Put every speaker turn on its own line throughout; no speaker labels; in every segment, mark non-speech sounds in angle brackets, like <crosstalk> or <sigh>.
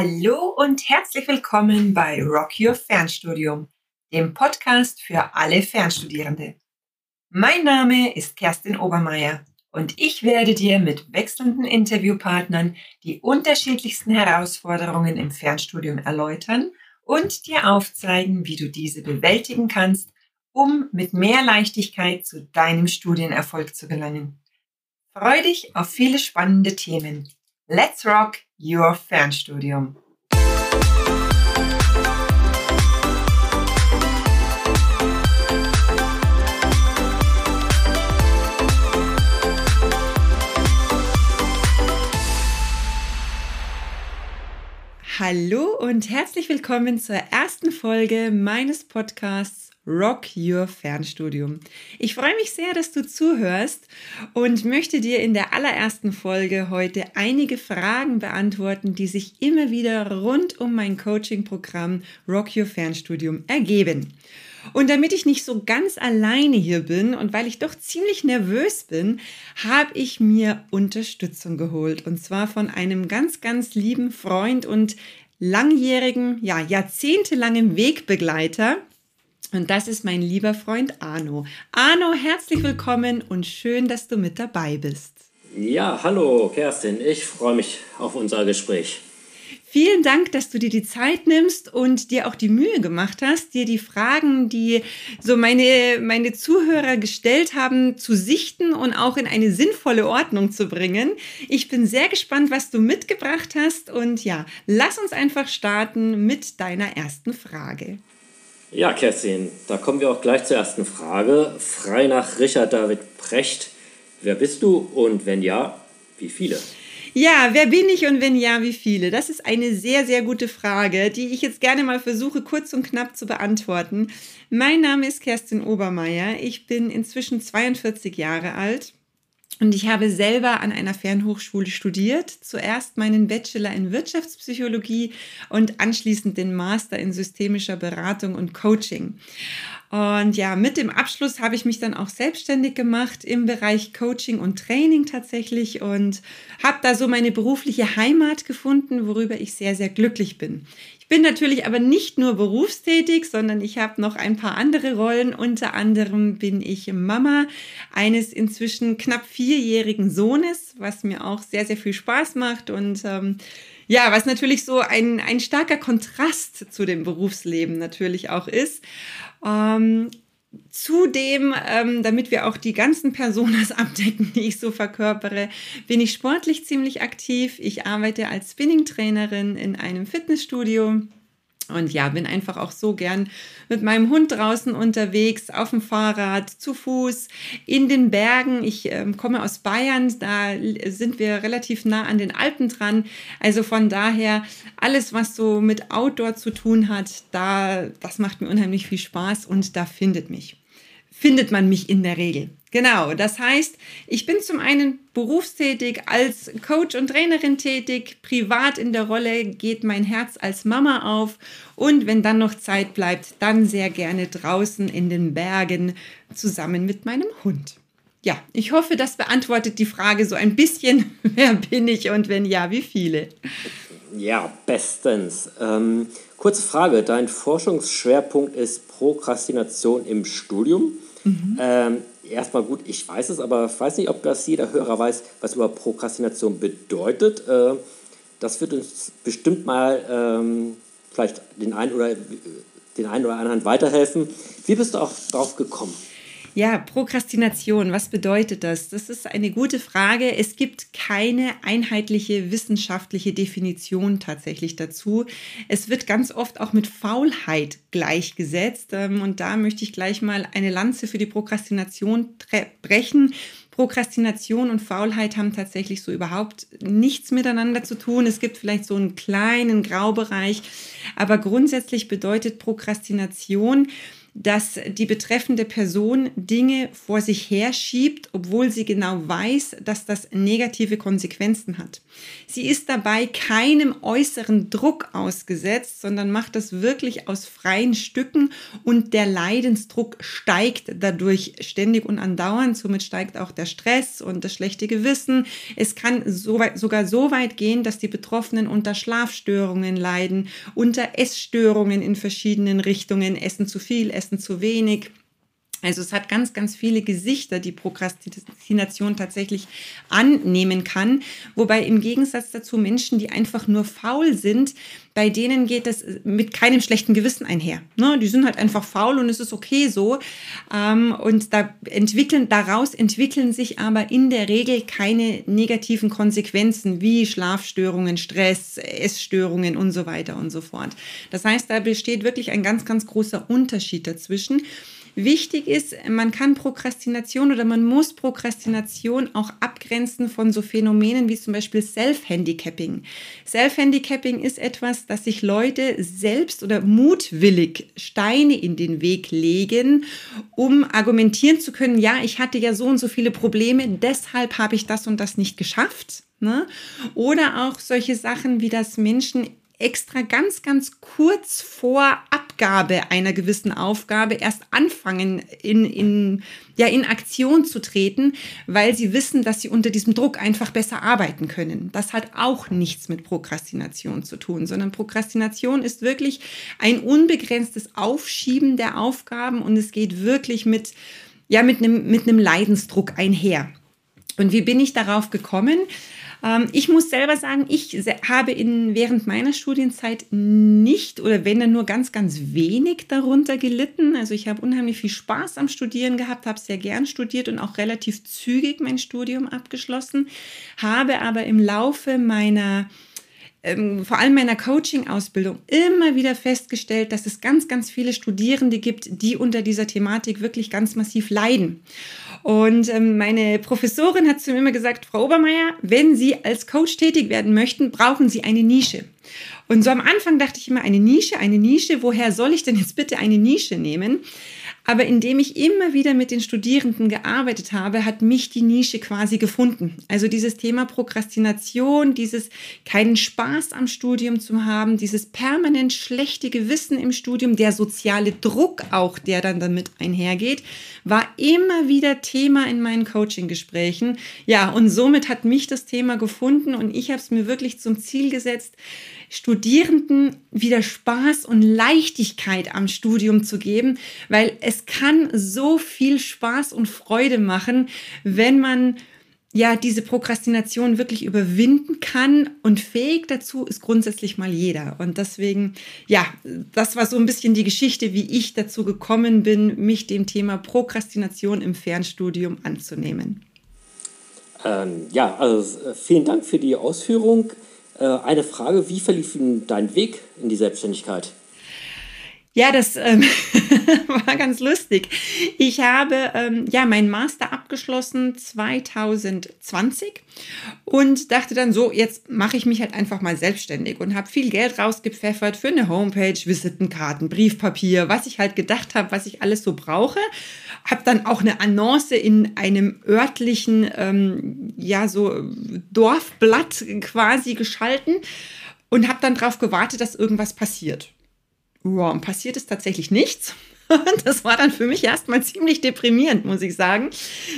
Hallo und herzlich willkommen bei Rock Your Fernstudium, dem Podcast für alle Fernstudierende. Mein Name ist Kerstin Obermeier und ich werde dir mit wechselnden Interviewpartnern die unterschiedlichsten Herausforderungen im Fernstudium erläutern und dir aufzeigen, wie du diese bewältigen kannst, um mit mehr Leichtigkeit zu deinem Studienerfolg zu gelangen. Freu dich auf viele spannende Themen. Let's rock your Fernstudium! Hallo und herzlich willkommen zur ersten Folge meines Podcasts Rock Your Fernstudium. Ich freue mich sehr, dass du zuhörst und möchte dir in der allerersten Folge heute einige Fragen beantworten, die sich immer wieder rund um mein Coaching-Programm Rock Your Fernstudium ergeben. Und damit ich nicht so ganz alleine hier bin und weil ich doch ziemlich nervös bin, habe ich mir Unterstützung geholt. Und zwar von einem ganz, ganz lieben Freund und langjährigen, ja, jahrzehntelangen Wegbegleiter. Und das ist mein lieber Freund Arno. Arno, herzlich willkommen und schön, dass du mit dabei bist.
Ja, hallo Kerstin, ich freue mich auf unser Gespräch.
Vielen Dank, dass du dir die Zeit nimmst und dir auch die Mühe gemacht hast, dir die Fragen, die so meine, meine Zuhörer gestellt haben, zu sichten und auch in eine sinnvolle Ordnung zu bringen. Ich bin sehr gespannt, was du mitgebracht hast und ja, lass uns einfach starten mit deiner ersten Frage.
Ja, Kerstin, da kommen wir auch gleich zur ersten Frage. Frei nach Richard David Precht. Wer bist du und wenn ja, wie viele?
Ja, wer bin ich und wenn ja, wie viele? Das ist eine sehr, sehr gute Frage, die ich jetzt gerne mal versuche, kurz und knapp zu beantworten. Mein Name ist Kerstin Obermeier. Ich bin inzwischen 42 Jahre alt. Und ich habe selber an einer Fernhochschule studiert. Zuerst meinen Bachelor in Wirtschaftspsychologie und anschließend den Master in systemischer Beratung und Coaching. Und ja, mit dem Abschluss habe ich mich dann auch selbstständig gemacht im Bereich Coaching und Training tatsächlich und habe da so meine berufliche Heimat gefunden, worüber ich sehr, sehr glücklich bin. Bin natürlich aber nicht nur berufstätig, sondern ich habe noch ein paar andere Rollen. Unter anderem bin ich Mama eines inzwischen knapp vierjährigen Sohnes, was mir auch sehr, sehr viel Spaß macht und ähm, ja, was natürlich so ein, ein starker Kontrast zu dem Berufsleben natürlich auch ist. Ähm, Zudem, ähm, damit wir auch die ganzen Personas abdecken, die ich so verkörpere, bin ich sportlich ziemlich aktiv. Ich arbeite als Spinning-Trainerin in einem Fitnessstudio und ja, bin einfach auch so gern mit meinem Hund draußen unterwegs, auf dem Fahrrad, zu Fuß, in den Bergen. Ich äh, komme aus Bayern, da sind wir relativ nah an den Alpen dran. Also von daher, alles, was so mit Outdoor zu tun hat, da, das macht mir unheimlich viel Spaß und da findet mich findet man mich in der Regel. Genau, das heißt, ich bin zum einen berufstätig als Coach und Trainerin tätig, privat in der Rolle geht mein Herz als Mama auf und wenn dann noch Zeit bleibt, dann sehr gerne draußen in den Bergen zusammen mit meinem Hund. Ja, ich hoffe, das beantwortet die Frage so ein bisschen, <laughs> wer bin ich und wenn ja, wie viele.
Ja, bestens. Ähm, kurze Frage, dein Forschungsschwerpunkt ist Prokrastination im Studium. Mhm. Ähm, erstmal gut, ich weiß es, aber ich weiß nicht, ob das jeder Hörer weiß, was über Prokrastination bedeutet. Äh, das wird uns bestimmt mal ähm, vielleicht den einen oder den einen oder anderen weiterhelfen. Wie bist du auch darauf gekommen?
Ja, Prokrastination, was bedeutet das? Das ist eine gute Frage. Es gibt keine einheitliche wissenschaftliche Definition tatsächlich dazu. Es wird ganz oft auch mit Faulheit gleichgesetzt. Ähm, und da möchte ich gleich mal eine Lanze für die Prokrastination brechen. Prokrastination und Faulheit haben tatsächlich so überhaupt nichts miteinander zu tun. Es gibt vielleicht so einen kleinen Graubereich, aber grundsätzlich bedeutet Prokrastination, dass die betreffende Person Dinge vor sich herschiebt, obwohl sie genau weiß, dass das negative Konsequenzen hat. Sie ist dabei keinem äußeren Druck ausgesetzt, sondern macht das wirklich aus freien Stücken und der Leidensdruck steigt dadurch ständig und andauernd. Somit steigt auch der Stress und das schlechte Gewissen. Es kann so weit, sogar so weit gehen, dass die Betroffenen unter Schlafstörungen leiden, unter Essstörungen in verschiedenen Richtungen, essen zu viel, essen Essen zu wenig. Also es hat ganz, ganz viele Gesichter, die Prokrastination tatsächlich annehmen kann. Wobei im Gegensatz dazu Menschen, die einfach nur faul sind, bei denen geht es mit keinem schlechten Gewissen einher. Ne? Die sind halt einfach faul und es ist okay so. Ähm, und da entwickeln, daraus entwickeln sich aber in der Regel keine negativen Konsequenzen wie Schlafstörungen, Stress, Essstörungen und so weiter und so fort. Das heißt, da besteht wirklich ein ganz, ganz großer Unterschied dazwischen. Wichtig ist, man kann Prokrastination oder man muss Prokrastination auch abgrenzen von so Phänomenen wie zum Beispiel Self-Handicapping. Self-Handicapping ist etwas, dass sich Leute selbst oder mutwillig Steine in den Weg legen, um argumentieren zu können, ja, ich hatte ja so und so viele Probleme, deshalb habe ich das und das nicht geschafft. Ne? Oder auch solche Sachen wie, dass Menschen extra ganz, ganz kurz vor Abgabe einer gewissen Aufgabe erst anfangen, in, in, ja, in Aktion zu treten, weil sie wissen, dass sie unter diesem Druck einfach besser arbeiten können. Das hat auch nichts mit Prokrastination zu tun, sondern Prokrastination ist wirklich ein unbegrenztes Aufschieben der Aufgaben und es geht wirklich mit, ja, mit einem, mit einem Leidensdruck einher. Und wie bin ich darauf gekommen? Ähm, ich muss selber sagen, ich habe in, während meiner Studienzeit nicht oder wenn dann nur ganz, ganz wenig darunter gelitten. Also ich habe unheimlich viel Spaß am Studieren gehabt, habe sehr gern studiert und auch relativ zügig mein Studium abgeschlossen, habe aber im Laufe meiner ähm, vor allem meiner Coaching-Ausbildung immer wieder festgestellt, dass es ganz, ganz viele Studierende gibt, die unter dieser Thematik wirklich ganz massiv leiden. Und ähm, meine Professorin hat zu mir immer gesagt, Frau Obermeier, wenn Sie als Coach tätig werden möchten, brauchen Sie eine Nische. Und so am Anfang dachte ich immer, eine Nische, eine Nische, woher soll ich denn jetzt bitte eine Nische nehmen? Aber indem ich immer wieder mit den Studierenden gearbeitet habe, hat mich die Nische quasi gefunden. Also dieses Thema Prokrastination, dieses keinen Spaß am Studium zu haben, dieses permanent schlechte Gewissen im Studium, der soziale Druck auch, der dann damit einhergeht, war immer wieder Thema in meinen Coaching-Gesprächen. Ja, und somit hat mich das Thema gefunden und ich habe es mir wirklich zum Ziel gesetzt, Studierenden wieder Spaß und Leichtigkeit am Studium zu geben, weil es kann so viel Spaß und Freude machen, wenn man ja diese Prokrastination wirklich überwinden kann und fähig dazu ist grundsätzlich mal jeder. Und deswegen, ja, das war so ein bisschen die Geschichte, wie ich dazu gekommen bin, mich dem Thema Prokrastination im Fernstudium anzunehmen.
Ähm, ja, also äh, vielen Dank für die Ausführung. Äh, eine Frage, wie verlief dein Weg in die Selbstständigkeit?
Ja, das ähm, <laughs> war ganz lustig. Ich habe ähm, ja meinen Master abgeschlossen 2020 und dachte dann so, jetzt mache ich mich halt einfach mal selbstständig und habe viel Geld rausgepfeffert für eine Homepage, Visitenkarten, Briefpapier, was ich halt gedacht habe, was ich alles so brauche. Habe dann auch eine Annonce in einem örtlichen, ähm, ja so Dorfblatt quasi geschalten und habe dann darauf gewartet, dass irgendwas passiert. Ja, und passiert ist tatsächlich nichts. <laughs> Das war dann für mich erstmal ziemlich deprimierend, muss ich sagen.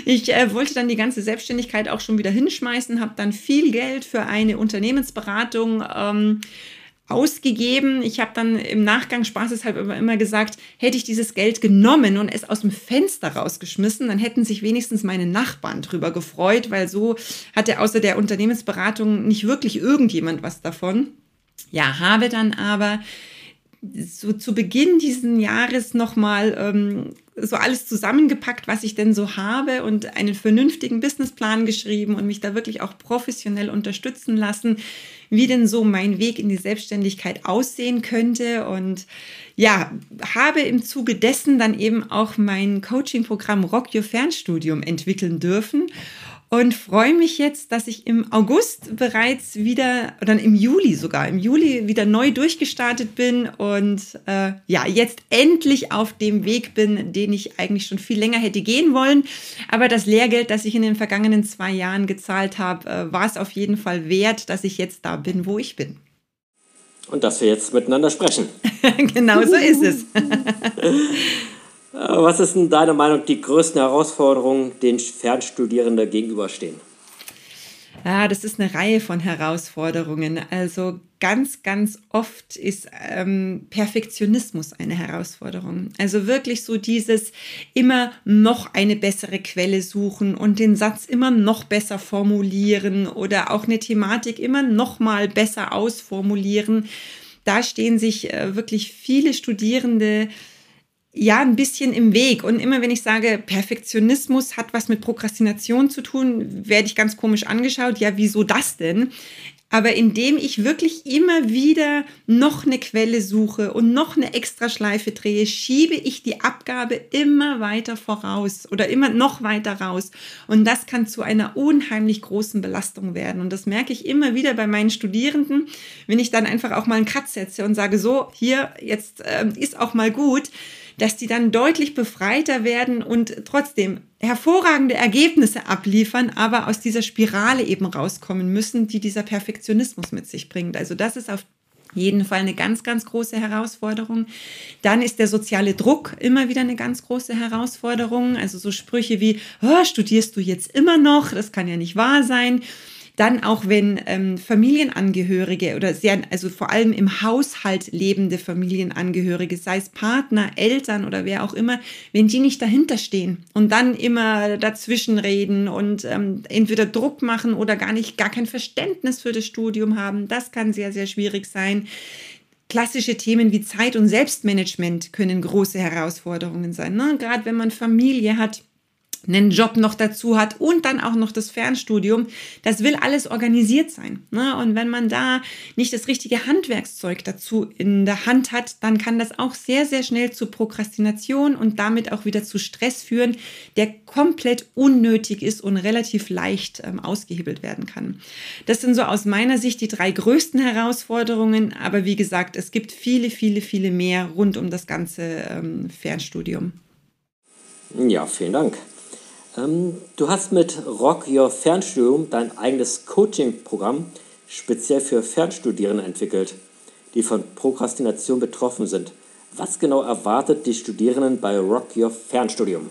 Ich äh, wollte dann die ganze Selbstständigkeit auch schon wieder hinschmeißen, habe dann viel Geld für eine Unternehmensberatung ähm, ausgegeben. Ich habe dann im Nachgang spaßeshalber immer, immer gesagt, hätte ich dieses Geld genommen und es aus dem Fenster rausgeschmissen, dann hätten sich wenigstens meine Nachbarn drüber gefreut, weil so hatte außer der Unternehmensberatung nicht wirklich irgendjemand was davon. Ja, habe dann aber so zu Beginn diesen Jahres nochmal ähm, so alles zusammengepackt, was ich denn so habe und einen vernünftigen Businessplan geschrieben und mich da wirklich auch professionell unterstützen lassen, wie denn so mein Weg in die Selbstständigkeit aussehen könnte. Und ja, habe im Zuge dessen dann eben auch mein Coaching-Programm Rock Your Fernstudium entwickeln dürfen und freue mich jetzt, dass ich im August bereits wieder, oder im Juli sogar, im Juli wieder neu durchgestartet bin und äh, ja, jetzt endlich auf dem Weg bin, den ich eigentlich schon viel länger hätte gehen wollen. Aber das Lehrgeld, das ich in den vergangenen zwei Jahren gezahlt habe, äh, war es auf jeden Fall wert, dass ich jetzt da bin, wo ich bin.
Und dass wir jetzt miteinander sprechen. <laughs>
genau so ist es. <laughs>
Was ist denn deiner Meinung die größten Herausforderungen, denen Fernstudierende gegenüberstehen?
Ja, das ist eine Reihe von Herausforderungen. Also ganz, ganz oft ist ähm, Perfektionismus eine Herausforderung. Also wirklich so dieses immer noch eine bessere Quelle suchen und den Satz immer noch besser formulieren oder auch eine Thematik immer noch mal besser ausformulieren. Da stehen sich äh, wirklich viele Studierende ja, ein bisschen im Weg. Und immer wenn ich sage, Perfektionismus hat was mit Prokrastination zu tun, werde ich ganz komisch angeschaut. Ja, wieso das denn? Aber indem ich wirklich immer wieder noch eine Quelle suche und noch eine Extraschleife drehe, schiebe ich die Abgabe immer weiter voraus oder immer noch weiter raus. Und das kann zu einer unheimlich großen Belastung werden. Und das merke ich immer wieder bei meinen Studierenden, wenn ich dann einfach auch mal einen Cut setze und sage, so, hier, jetzt äh, ist auch mal gut dass die dann deutlich befreiter werden und trotzdem hervorragende Ergebnisse abliefern, aber aus dieser Spirale eben rauskommen müssen, die dieser Perfektionismus mit sich bringt. Also das ist auf jeden Fall eine ganz, ganz große Herausforderung. Dann ist der soziale Druck immer wieder eine ganz große Herausforderung. Also so Sprüche wie, oh, studierst du jetzt immer noch? Das kann ja nicht wahr sein. Dann auch wenn ähm, Familienangehörige oder sehr, also vor allem im Haushalt lebende Familienangehörige, sei es Partner, Eltern oder wer auch immer, wenn die nicht dahinter stehen und dann immer dazwischen reden und ähm, entweder Druck machen oder gar nicht, gar kein Verständnis für das Studium haben, das kann sehr, sehr schwierig sein. Klassische Themen wie Zeit- und Selbstmanagement können große Herausforderungen sein. Ne? Gerade wenn man Familie hat, einen Job noch dazu hat und dann auch noch das Fernstudium, das will alles organisiert sein. Ne? Und wenn man da nicht das richtige Handwerkszeug dazu in der Hand hat, dann kann das auch sehr, sehr schnell zu Prokrastination und damit auch wieder zu Stress führen, der komplett unnötig ist und relativ leicht ähm, ausgehebelt werden kann. Das sind so aus meiner Sicht die drei größten Herausforderungen. Aber wie gesagt, es gibt viele, viele, viele mehr rund um das ganze ähm, Fernstudium.
Ja, vielen Dank. Ähm, du hast mit Rock Your Fernstudium dein eigenes Coaching-Programm speziell für Fernstudierende entwickelt, die von Prokrastination betroffen sind. Was genau erwartet die Studierenden bei Rock Your Fernstudium?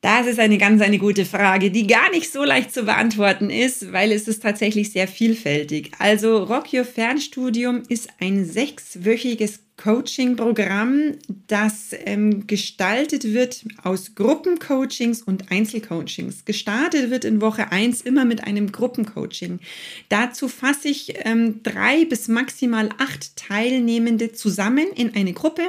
Das ist eine ganz eine gute Frage, die gar nicht so leicht zu beantworten ist, weil es ist tatsächlich sehr vielfältig. Also Rock Your Fernstudium ist ein sechswöchiges Coaching-Programm, das ähm, gestaltet wird aus Gruppencoachings und Einzelcoachings. Gestartet wird in Woche 1 immer mit einem Gruppencoaching. Dazu fasse ich ähm, drei bis maximal acht Teilnehmende zusammen in eine Gruppe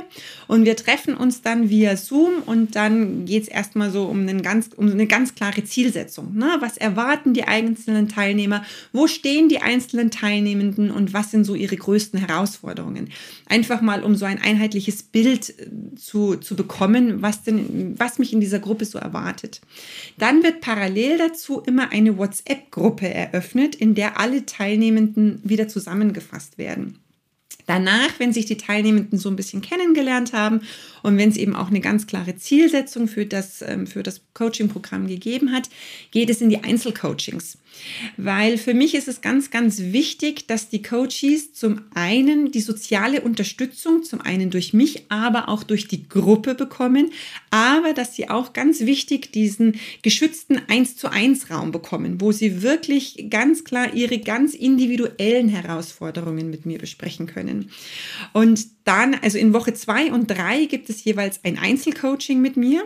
und wir treffen uns dann via Zoom und dann geht es erstmal so um, einen ganz, um eine ganz klare Zielsetzung. Ne? Was erwarten die einzelnen Teilnehmer? Wo stehen die einzelnen Teilnehmenden und was sind so ihre größten Herausforderungen? Einfach mal mal, um so ein einheitliches Bild äh, zu, zu bekommen, was denn, was mich in dieser Gruppe so erwartet. Dann wird parallel dazu immer eine WhatsApp-Gruppe eröffnet, in der alle Teilnehmenden wieder zusammengefasst werden. Danach, wenn sich die Teilnehmenden so ein bisschen kennengelernt haben und wenn es eben auch eine ganz klare Zielsetzung für das, ähm, für das Coaching-Programm gegeben hat, geht es in die Einzelcoachings. Weil für mich ist es ganz, ganz wichtig, dass die Coaches zum einen die soziale Unterstützung, zum einen durch mich, aber auch durch die Gruppe bekommen, aber dass sie auch ganz wichtig diesen geschützten 1 zu 1 Raum bekommen, wo sie wirklich ganz klar ihre ganz individuellen Herausforderungen mit mir besprechen können. Und dann, also in Woche 2 und 3 gibt es jeweils ein Einzelcoaching mit mir.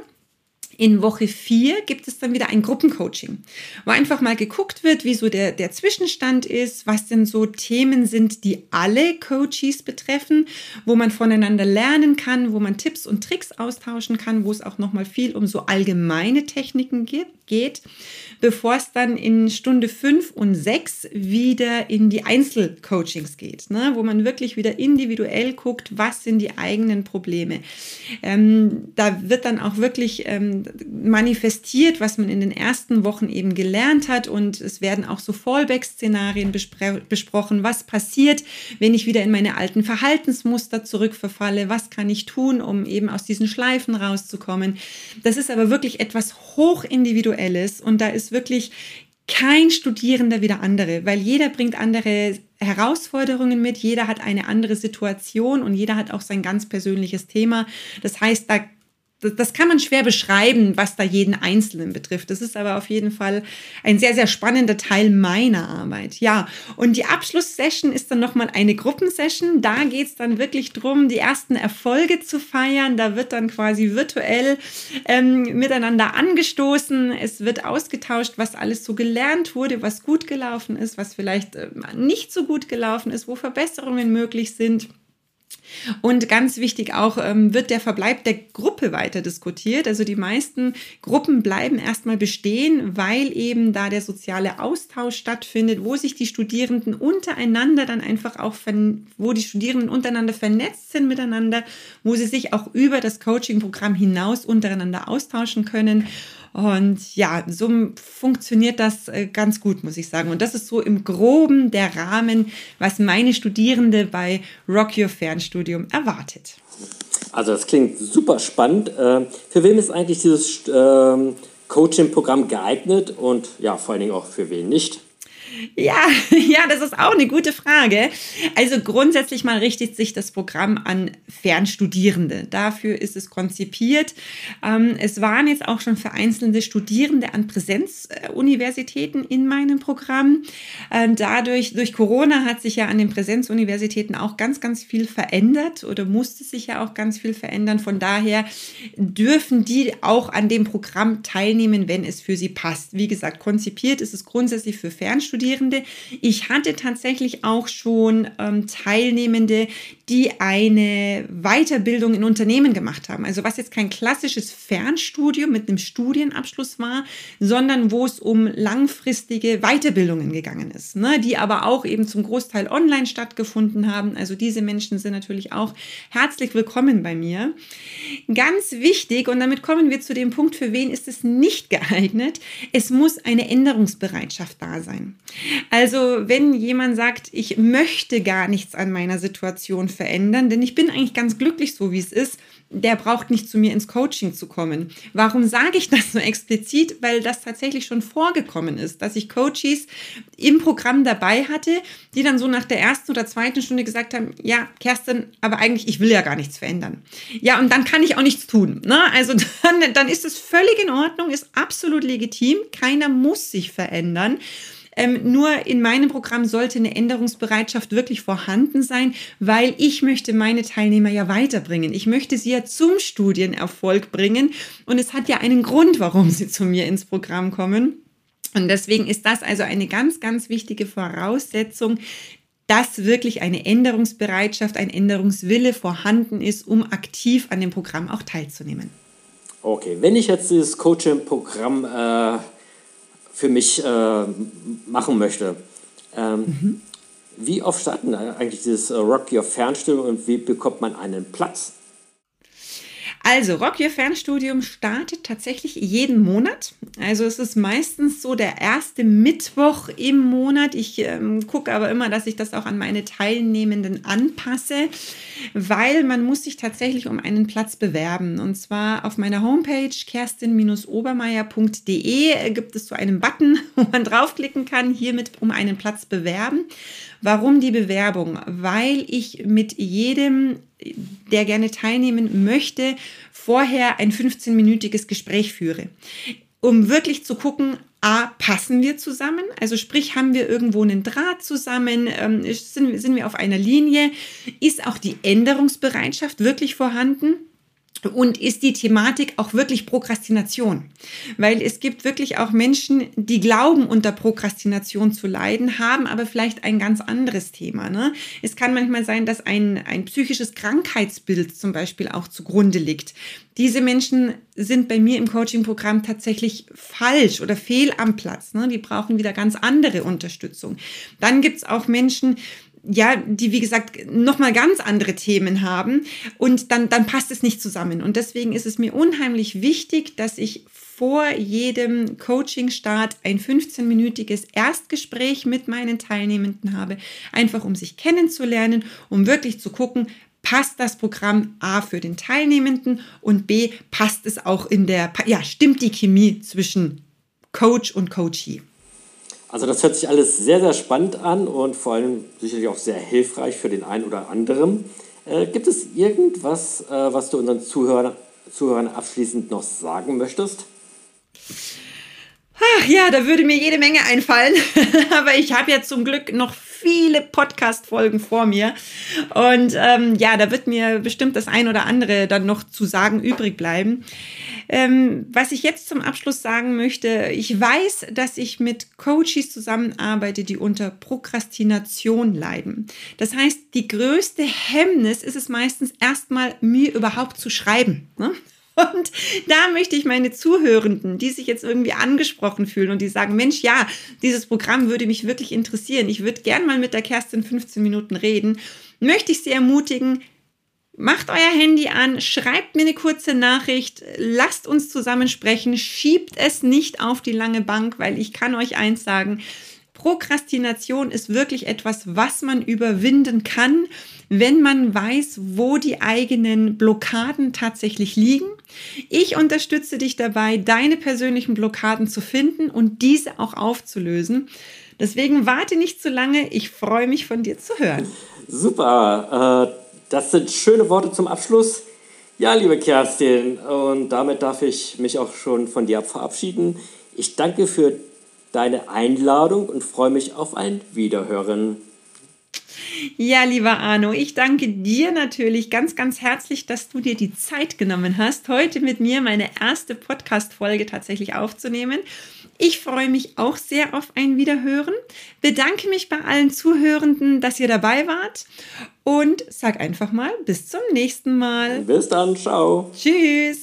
In Woche 4 gibt es dann wieder ein Gruppencoaching, wo einfach mal geguckt wird, wie so der, der Zwischenstand ist, was denn so Themen sind, die alle Coaches betreffen, wo man voneinander lernen kann, wo man Tipps und Tricks austauschen kann, wo es auch nochmal viel um so allgemeine Techniken geht, bevor es dann in Stunde 5 und 6 wieder in die Einzelcoachings geht, ne, wo man wirklich wieder individuell guckt, was sind die eigenen Probleme. Ähm, da wird dann auch wirklich ähm, manifestiert, was man in den ersten Wochen eben gelernt hat. Und es werden auch so Fallback-Szenarien besprochen. Was passiert, wenn ich wieder in meine alten Verhaltensmuster zurückverfalle? Was kann ich tun, um eben aus diesen Schleifen rauszukommen? Das ist aber wirklich etwas hochindividuelles und da ist wirklich kein Studierender wie der andere, weil jeder bringt andere Herausforderungen mit, jeder hat eine andere Situation und jeder hat auch sein ganz persönliches Thema. Das heißt, da das kann man schwer beschreiben, was da jeden Einzelnen betrifft. Das ist aber auf jeden Fall ein sehr, sehr spannender Teil meiner Arbeit. Ja, und die Abschlusssession ist dann nochmal eine Gruppensession. Da geht es dann wirklich darum, die ersten Erfolge zu feiern. Da wird dann quasi virtuell ähm, miteinander angestoßen. Es wird ausgetauscht, was alles so gelernt wurde, was gut gelaufen ist, was vielleicht äh, nicht so gut gelaufen ist, wo Verbesserungen möglich sind. Und ganz wichtig auch ähm, wird der Verbleib der Gruppe weiter diskutiert. Also die meisten Gruppen bleiben erstmal bestehen, weil eben da der soziale Austausch stattfindet, wo sich die Studierenden untereinander dann einfach auch, wo die Studierenden untereinander vernetzt sind miteinander, wo sie sich auch über das Coaching-Programm hinaus untereinander austauschen können. Und ja, so funktioniert das äh, ganz gut, muss ich sagen. Und das ist so im groben der Rahmen, was meine Studierende bei Rock Your Fernstudium erwartet.
Also das klingt super spannend. Äh, für wen ist eigentlich dieses ähm, Coaching-Programm geeignet und ja, vor allen Dingen auch für wen nicht?
Ja, <laughs> ja, das ist auch eine gute Frage. Also grundsätzlich mal richtet sich das Programm an Fernstudierende. Dafür ist es konzipiert. Ähm, es waren jetzt auch schon vereinzelte Studierende an Präsenzuniversitäten in meinem Programm. Ähm, dadurch, durch Corona hat sich ja an den Präsenzuniversitäten auch ganz, ganz viel verändert oder musste sich ja auch ganz viel verändern. Von daher dürfen die auch an dem Programm teilnehmen, wenn es für sie passt. Wie gesagt, konzipiert ist es grundsätzlich für Fernstudierende. Studierende. Ich hatte tatsächlich auch schon ähm, Teilnehmende, die eine Weiterbildung in Unternehmen gemacht haben. Also was jetzt kein klassisches Fernstudium mit einem Studienabschluss war, sondern wo es um langfristige Weiterbildungen gegangen ist, ne? die aber auch eben zum Großteil online stattgefunden haben. Also diese Menschen sind natürlich auch herzlich willkommen bei mir. Ganz wichtig, und damit kommen wir zu dem Punkt, für wen ist es nicht <laughs> geeignet, es muss eine Änderungsbereitschaft da sein. Also wenn jemand sagt, ich möchte gar nichts an meiner Situation verändern, denn ich bin eigentlich ganz glücklich so, wie es ist, der braucht nicht zu mir ins Coaching zu kommen. Warum sage ich das so explizit? Weil das tatsächlich schon vorgekommen ist, dass ich Coaches im Programm dabei hatte, die dann so nach der ersten oder zweiten Stunde gesagt haben, ja, Kerstin, aber eigentlich, ich will ja gar nichts verändern. Ja, und dann kann ich auch nichts tun. Ne? Also <laughs> dann, dann ist es völlig in Ordnung, ist absolut legitim. Keiner muss sich verändern. Ähm, nur in meinem Programm sollte eine Änderungsbereitschaft wirklich vorhanden sein, weil ich möchte meine Teilnehmer ja weiterbringen. Ich möchte sie ja zum Studienerfolg bringen. Und es hat ja einen Grund, warum sie zu mir ins Programm kommen. Und deswegen ist das also eine ganz, ganz wichtige Voraussetzung, dass wirklich eine Änderungsbereitschaft, ein Änderungswille vorhanden ist, um aktiv an dem Programm auch teilzunehmen.
Okay, wenn ich jetzt dieses Coaching-Programm äh, für mich äh, machen möchte. Ähm, mhm. Wie oft starten eigentlich dieses äh, Rock Your Fernstudium und wie bekommt man einen Platz?
Also, Rock Your Fernstudium startet tatsächlich jeden Monat. Also, es ist meistens so der erste Mittwoch im Monat. Ich ähm, gucke aber immer, dass ich das auch an meine Teilnehmenden anpasse, weil man muss sich tatsächlich um einen Platz bewerben. Und zwar auf meiner Homepage kerstin-obermeier.de gibt es so einen Button, <laughs> wo man draufklicken kann, hiermit um einen Platz bewerben. Warum die Bewerbung? Weil ich mit jedem, der gerne teilnehmen möchte, vorher ein 15-minütiges Gespräch führe, um wirklich zu gucken, A, passen wir zusammen? Also sprich, haben wir irgendwo einen Draht zusammen? Ähm, sind, sind wir auf einer Linie? Ist auch die Änderungsbereitschaft wirklich vorhanden? Und ist die Thematik auch wirklich Prokrastination? Weil es gibt wirklich auch Menschen, die glauben, unter Prokrastination zu leiden, haben aber vielleicht ein ganz anderes Thema. Ne? Es kann manchmal sein, dass ein, ein psychisches Krankheitsbild zum Beispiel auch zugrunde liegt. Diese Menschen sind bei mir im Coaching-Programm tatsächlich falsch oder fehl am Platz. Ne? Die brauchen wieder ganz andere Unterstützung. Dann gibt es auch Menschen, ja, die wie gesagt nochmal ganz andere Themen haben und dann, dann passt es nicht zusammen. Und deswegen ist es mir unheimlich wichtig, dass ich vor jedem Coaching-Start ein 15-minütiges Erstgespräch mit meinen Teilnehmenden habe, einfach um sich kennenzulernen, um wirklich zu gucken, passt das Programm A für den Teilnehmenden und B passt es auch in der, ja, stimmt die Chemie zwischen Coach und Coachee.
Also das hört sich alles sehr, sehr spannend an und vor allem sicherlich auch sehr hilfreich für den einen oder anderen. Äh, gibt es irgendwas, äh, was du unseren Zuhörern, Zuhörern abschließend noch sagen möchtest?
Ach ja, da würde mir jede Menge einfallen. <laughs> Aber ich habe ja zum Glück noch viele Podcast-Folgen vor mir. Und ähm, ja, da wird mir bestimmt das ein oder andere dann noch zu sagen übrig bleiben. Ähm, was ich jetzt zum Abschluss sagen möchte, ich weiß, dass ich mit Coaches zusammenarbeite, die unter Prokrastination leiden. Das heißt, die größte Hemmnis ist es meistens erstmal, mir überhaupt zu schreiben. Ne? Und da möchte ich meine Zuhörenden, die sich jetzt irgendwie angesprochen fühlen und die sagen, Mensch, ja, dieses Programm würde mich wirklich interessieren. Ich würde gern mal mit der Kerstin 15 Minuten reden. Möchte ich Sie ermutigen, Macht euer Handy an, schreibt mir eine kurze Nachricht, lasst uns zusammen sprechen, schiebt es nicht auf die lange Bank, weil ich kann euch eins sagen, Prokrastination ist wirklich etwas, was man überwinden kann, wenn man weiß, wo die eigenen Blockaden tatsächlich liegen. Ich unterstütze dich dabei, deine persönlichen Blockaden zu finden und diese auch aufzulösen. Deswegen warte nicht zu lange. Ich freue mich von dir zu hören.
Super. Äh das sind schöne Worte zum Abschluss. Ja, liebe Kerstin, und damit darf ich mich auch schon von dir verabschieden. Ich danke für deine Einladung und freue mich auf ein Wiederhören.
Ja, lieber Arno, ich danke dir natürlich ganz, ganz herzlich, dass du dir die Zeit genommen hast, heute mit mir meine erste Podcast-Folge tatsächlich aufzunehmen. Ich freue mich auch sehr auf ein Wiederhören, bedanke mich bei allen Zuhörenden, dass ihr dabei wart und sag einfach mal bis zum nächsten Mal.
Bis dann, ciao.
Tschüss.